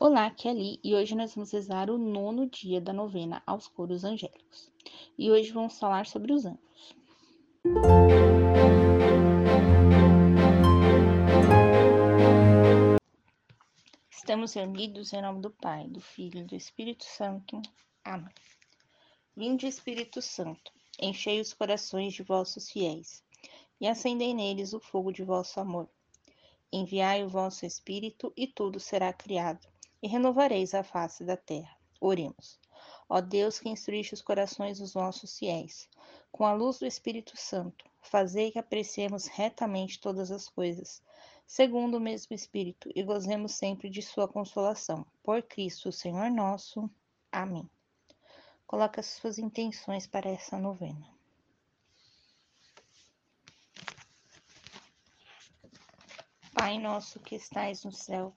Olá, aqui é Ali e hoje nós vamos rezar o nono dia da novena aos coros angélicos. E hoje vamos falar sobre os anjos. Estamos reunidos em nome do Pai, do Filho e do Espírito Santo. Amém. Vinde, Espírito Santo, enchei os corações de vossos fiéis e acendei neles o fogo de vosso amor. Enviai o vosso Espírito e tudo será criado e renovareis a face da terra. Oremos. Ó Deus que instruiste os corações dos nossos fiéis, com a luz do Espírito Santo, fazei que apreciemos retamente todas as coisas, segundo o mesmo Espírito, e gozemos sempre de sua consolação. Por Cristo, Senhor nosso. Amém. Coloque as suas intenções para essa novena. Pai nosso que estais no céu,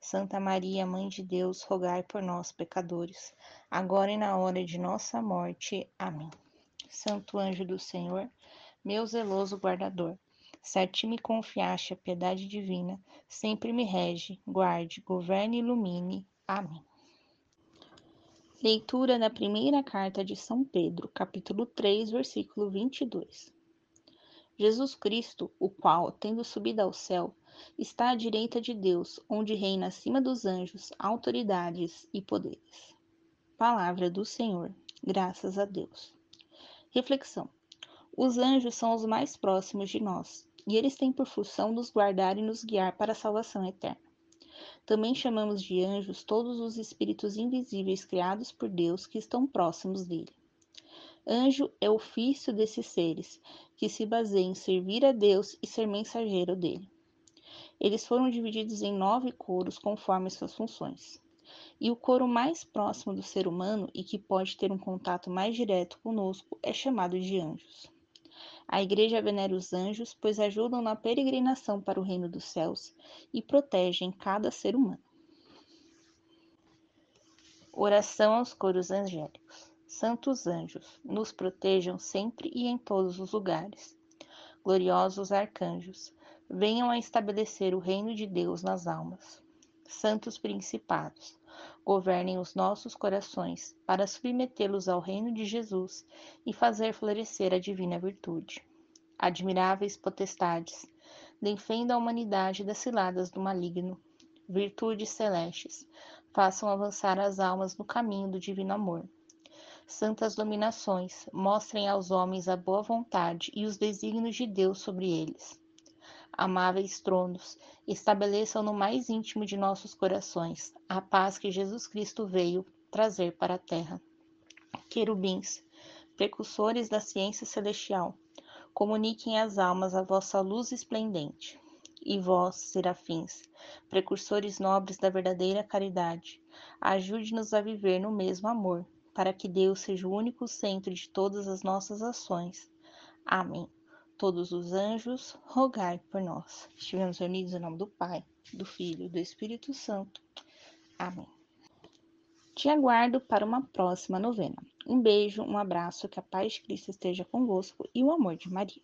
Santa Maria, Mãe de Deus, rogai por nós, pecadores, agora e na hora de nossa morte. Amém. Santo anjo do Senhor, meu zeloso guardador, se a ti me confiaste a piedade divina, sempre me rege, guarde, governe e ilumine. Amém. Leitura da primeira carta de São Pedro, capítulo 3, versículo 22. Jesus Cristo, o qual, tendo subido ao céu, está à direita de Deus, onde reina acima dos anjos, autoridades e poderes. Palavra do Senhor, graças a Deus. Reflexão: Os anjos são os mais próximos de nós, e eles têm por função nos guardar e nos guiar para a salvação eterna. Também chamamos de anjos todos os espíritos invisíveis criados por Deus que estão próximos dele. Anjo é o ofício desses seres, que se baseia em servir a Deus e ser mensageiro dele. Eles foram divididos em nove coros conforme suas funções. E o coro mais próximo do ser humano e que pode ter um contato mais direto conosco é chamado de anjos. A Igreja venera os anjos, pois ajudam na peregrinação para o reino dos céus e protegem cada ser humano. Oração aos coros angélicos. Santos anjos, nos protejam sempre e em todos os lugares. Gloriosos arcanjos, venham a estabelecer o reino de Deus nas almas. Santos principados, governem os nossos corações para submetê-los ao reino de Jesus e fazer florescer a divina virtude. Admiráveis potestades, defendam a humanidade das ciladas do maligno. Virtudes celestes, façam avançar as almas no caminho do divino amor. Santas dominações, mostrem aos homens a boa vontade e os desígnios de Deus sobre eles amáveis tronos, estabeleçam no mais íntimo de nossos corações a paz que Jesus Cristo veio trazer para a terra. Querubins, precursores da ciência celestial, comuniquem às almas a vossa luz esplendente. E vós, serafins, precursores nobres da verdadeira caridade, ajude-nos a viver no mesmo amor, para que Deus seja o único centro de todas as nossas ações. Amém todos os anjos, rogai por nós. Estivemos reunidos em nome do Pai, do Filho e do Espírito Santo. Amém. Te aguardo para uma próxima novena. Um beijo, um abraço, que a paz de Cristo esteja convosco e o amor de Maria.